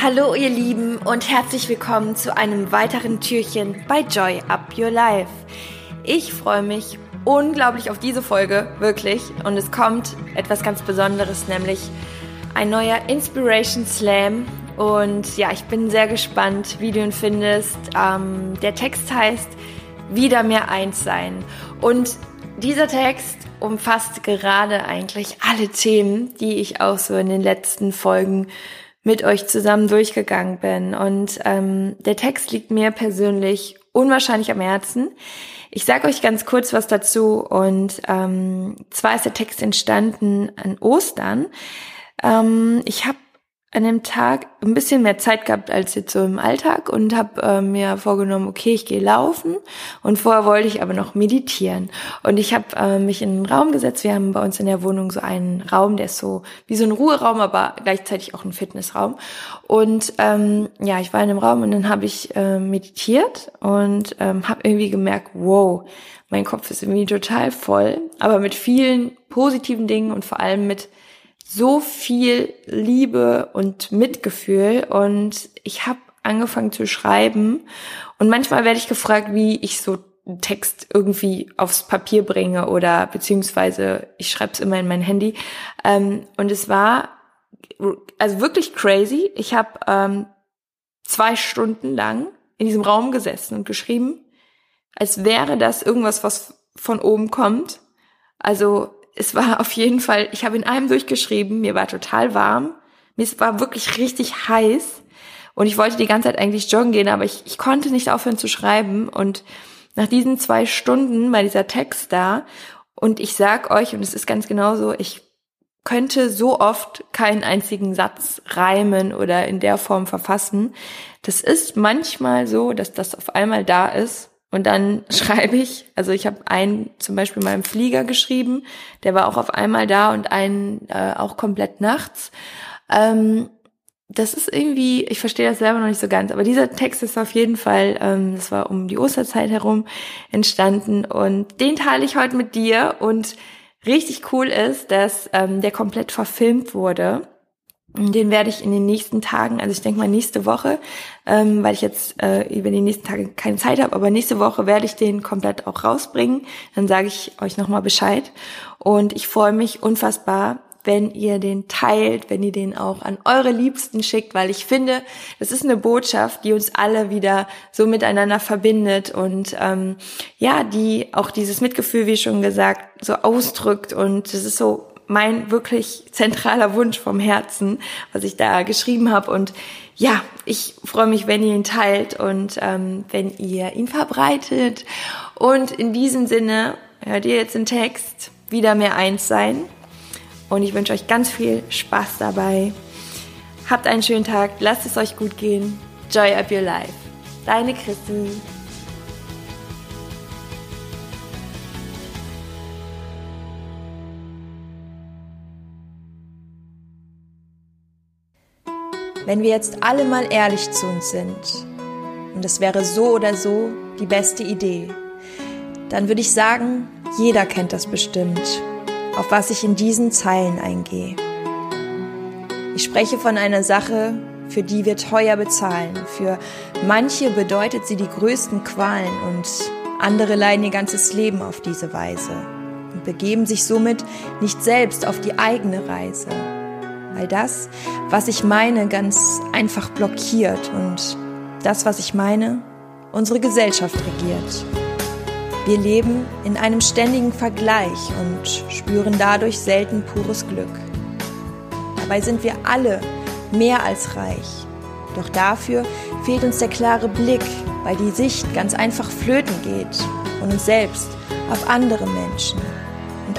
Hallo ihr Lieben und herzlich willkommen zu einem weiteren Türchen bei Joy Up Your Life. Ich freue mich unglaublich auf diese Folge, wirklich. Und es kommt etwas ganz Besonderes, nämlich ein neuer Inspiration Slam. Und ja, ich bin sehr gespannt, wie du ihn findest. Ähm, der Text heißt Wieder mehr eins sein. Und dieser Text umfasst gerade eigentlich alle Themen, die ich auch so in den letzten Folgen mit euch zusammen durchgegangen bin. Und ähm, der Text liegt mir persönlich unwahrscheinlich am Herzen. Ich sage euch ganz kurz was dazu. Und ähm, zwar ist der Text entstanden an Ostern. Ähm, ich habe an dem Tag ein bisschen mehr Zeit gehabt als jetzt so im Alltag und habe äh, mir vorgenommen, okay, ich gehe laufen und vorher wollte ich aber noch meditieren und ich habe äh, mich in einen Raum gesetzt. Wir haben bei uns in der Wohnung so einen Raum, der ist so wie so ein Ruheraum, aber gleichzeitig auch ein Fitnessraum. Und ähm, ja, ich war in dem Raum und dann habe ich äh, meditiert und ähm, habe irgendwie gemerkt, wow, mein Kopf ist irgendwie total voll, aber mit vielen positiven Dingen und vor allem mit so viel Liebe und Mitgefühl und ich habe angefangen zu schreiben und manchmal werde ich gefragt, wie ich so einen Text irgendwie aufs Papier bringe oder beziehungsweise ich schreibe es immer in mein Handy ähm, und es war also wirklich crazy. Ich habe ähm, zwei Stunden lang in diesem Raum gesessen und geschrieben, als wäre das irgendwas, was von oben kommt. Also es war auf jeden Fall, ich habe in einem durchgeschrieben, mir war total warm, mir war wirklich richtig heiß und ich wollte die ganze Zeit eigentlich joggen gehen, aber ich, ich konnte nicht aufhören zu schreiben und nach diesen zwei Stunden war dieser Text da und ich sag euch, und es ist ganz genauso, ich könnte so oft keinen einzigen Satz reimen oder in der Form verfassen. Das ist manchmal so, dass das auf einmal da ist und dann schreibe ich, also ich habe einen zum Beispiel mal im Flieger geschrieben, der war auch auf einmal da und einen äh, auch komplett nachts. Ähm, das ist irgendwie, ich verstehe das selber noch nicht so ganz, aber dieser Text ist auf jeden Fall, ähm, das war um die Osterzeit herum entstanden und den teile ich heute mit dir und richtig cool ist, dass ähm, der komplett verfilmt wurde. Den werde ich in den nächsten Tagen, also ich denke mal nächste Woche, ähm, weil ich jetzt äh, über die nächsten Tage keine Zeit habe, aber nächste Woche werde ich den komplett auch rausbringen. Dann sage ich euch nochmal Bescheid. Und ich freue mich unfassbar, wenn ihr den teilt, wenn ihr den auch an eure Liebsten schickt, weil ich finde, das ist eine Botschaft, die uns alle wieder so miteinander verbindet und ähm, ja, die auch dieses Mitgefühl, wie schon gesagt, so ausdrückt und das ist so mein wirklich zentraler Wunsch vom Herzen, was ich da geschrieben habe. Und ja, ich freue mich, wenn ihr ihn teilt und ähm, wenn ihr ihn verbreitet. Und in diesem Sinne hört ihr jetzt den Text wieder mehr eins sein. Und ich wünsche euch ganz viel Spaß dabei. Habt einen schönen Tag, lasst es euch gut gehen. Joy up your life. Deine Christi. Wenn wir jetzt alle mal ehrlich zu uns sind, und es wäre so oder so die beste Idee, dann würde ich sagen, jeder kennt das bestimmt, auf was ich in diesen Zeilen eingehe. Ich spreche von einer Sache, für die wir teuer bezahlen. Für manche bedeutet sie die größten Qualen und andere leiden ihr ganzes Leben auf diese Weise und begeben sich somit nicht selbst auf die eigene Reise weil das, was ich meine, ganz einfach blockiert und das, was ich meine, unsere Gesellschaft regiert. Wir leben in einem ständigen Vergleich und spüren dadurch selten pures Glück. Dabei sind wir alle mehr als reich. Doch dafür fehlt uns der klare Blick, weil die Sicht ganz einfach flöten geht von uns selbst auf andere Menschen.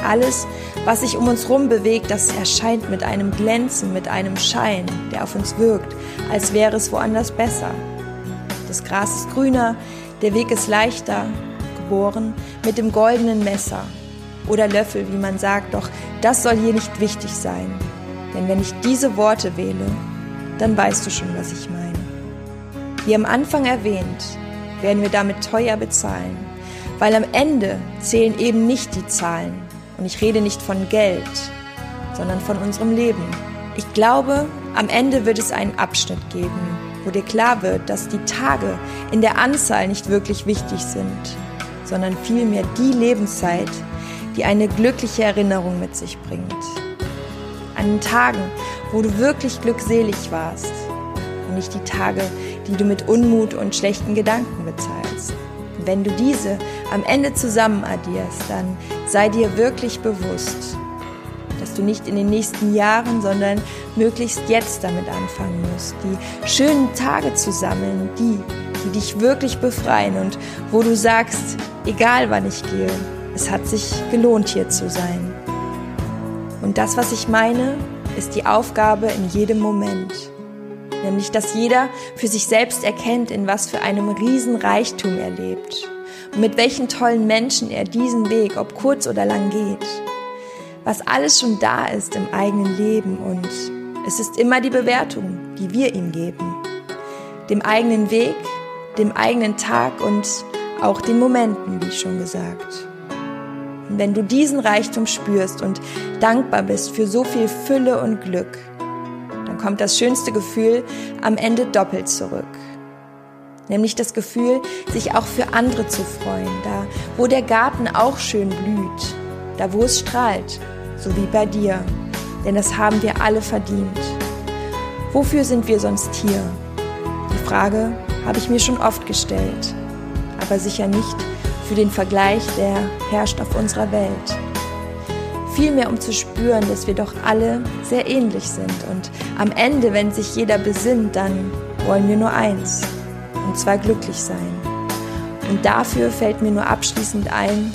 Alles, was sich um uns herum bewegt, das erscheint mit einem Glänzen, mit einem Schein, der auf uns wirkt, als wäre es woanders besser. Das Gras ist grüner, der Weg ist leichter, geboren mit dem goldenen Messer oder Löffel, wie man sagt, doch das soll hier nicht wichtig sein. Denn wenn ich diese Worte wähle, dann weißt du schon, was ich meine. Wie am Anfang erwähnt, werden wir damit teuer bezahlen, weil am Ende zählen eben nicht die Zahlen, und ich rede nicht von Geld, sondern von unserem Leben. Ich glaube, Am Ende wird es einen Abschnitt geben, wo dir klar wird, dass die Tage in der Anzahl nicht wirklich wichtig sind, sondern vielmehr die Lebenszeit, die eine glückliche Erinnerung mit sich bringt. An den Tagen, wo du wirklich glückselig warst und nicht die Tage, die du mit Unmut und schlechten Gedanken bezahlst. Wenn du diese am Ende zusammen addierst, dann sei dir wirklich bewusst, dass du nicht in den nächsten Jahren, sondern möglichst jetzt damit anfangen musst, die schönen Tage zu sammeln, die, die dich wirklich befreien und wo du sagst, egal wann ich gehe, es hat sich gelohnt hier zu sein. Und das, was ich meine, ist die Aufgabe in jedem Moment. Nämlich, dass jeder für sich selbst erkennt, in was für einem Riesenreichtum er lebt und mit welchen tollen Menschen er diesen Weg, ob kurz oder lang geht. Was alles schon da ist im eigenen Leben und es ist immer die Bewertung, die wir ihm geben. Dem eigenen Weg, dem eigenen Tag und auch den Momenten, wie schon gesagt. Und wenn du diesen Reichtum spürst und dankbar bist für so viel Fülle und Glück, kommt das schönste Gefühl am Ende doppelt zurück. Nämlich das Gefühl, sich auch für andere zu freuen, da wo der Garten auch schön blüht, da wo es strahlt, so wie bei dir. Denn das haben wir alle verdient. Wofür sind wir sonst hier? Die Frage habe ich mir schon oft gestellt, aber sicher nicht für den Vergleich, der herrscht auf unserer Welt. Vielmehr um zu spüren, dass wir doch alle sehr ähnlich sind und am Ende, wenn sich jeder besinnt, dann wollen wir nur eins, und zwar glücklich sein. Und dafür fällt mir nur abschließend ein,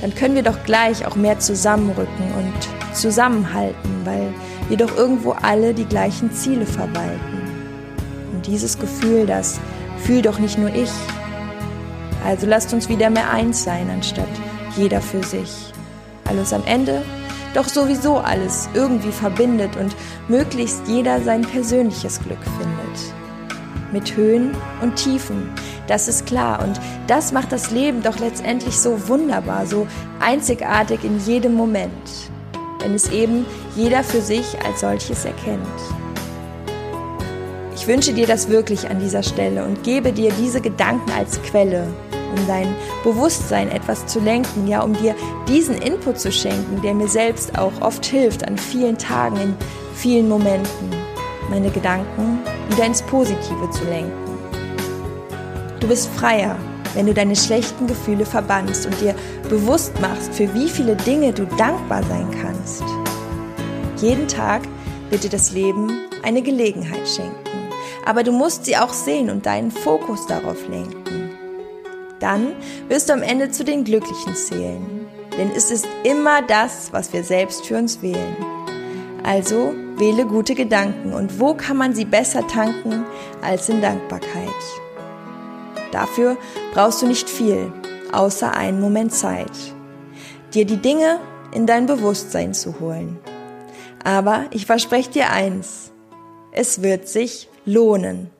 dann können wir doch gleich auch mehr zusammenrücken und zusammenhalten, weil wir doch irgendwo alle die gleichen Ziele verwalten. Und dieses Gefühl, das fühl doch nicht nur ich, also lasst uns wieder mehr eins sein, anstatt jeder für sich. Uns am Ende doch sowieso alles irgendwie verbindet und möglichst jeder sein persönliches Glück findet. Mit Höhen und Tiefen, das ist klar. Und das macht das Leben doch letztendlich so wunderbar, so einzigartig in jedem Moment, wenn es eben jeder für sich als solches erkennt. Ich wünsche dir das wirklich an dieser Stelle und gebe dir diese Gedanken als Quelle, um dein Bewusstsein etwas zu lenken, ja, um dir diesen Input zu schenken, der mir selbst auch oft hilft an vielen Tagen, in vielen Momenten, meine Gedanken wieder ins Positive zu lenken. Du bist freier, wenn du deine schlechten Gefühle verbannst und dir bewusst machst, für wie viele Dinge du dankbar sein kannst. Jeden Tag wird dir das Leben eine Gelegenheit schenken, aber du musst sie auch sehen und deinen Fokus darauf lenken. Dann wirst du am Ende zu den Glücklichen zählen. Denn es ist immer das, was wir selbst für uns wählen. Also wähle gute Gedanken und wo kann man sie besser tanken als in Dankbarkeit? Dafür brauchst du nicht viel, außer einen Moment Zeit, dir die Dinge in dein Bewusstsein zu holen. Aber ich verspreche dir eins, es wird sich lohnen.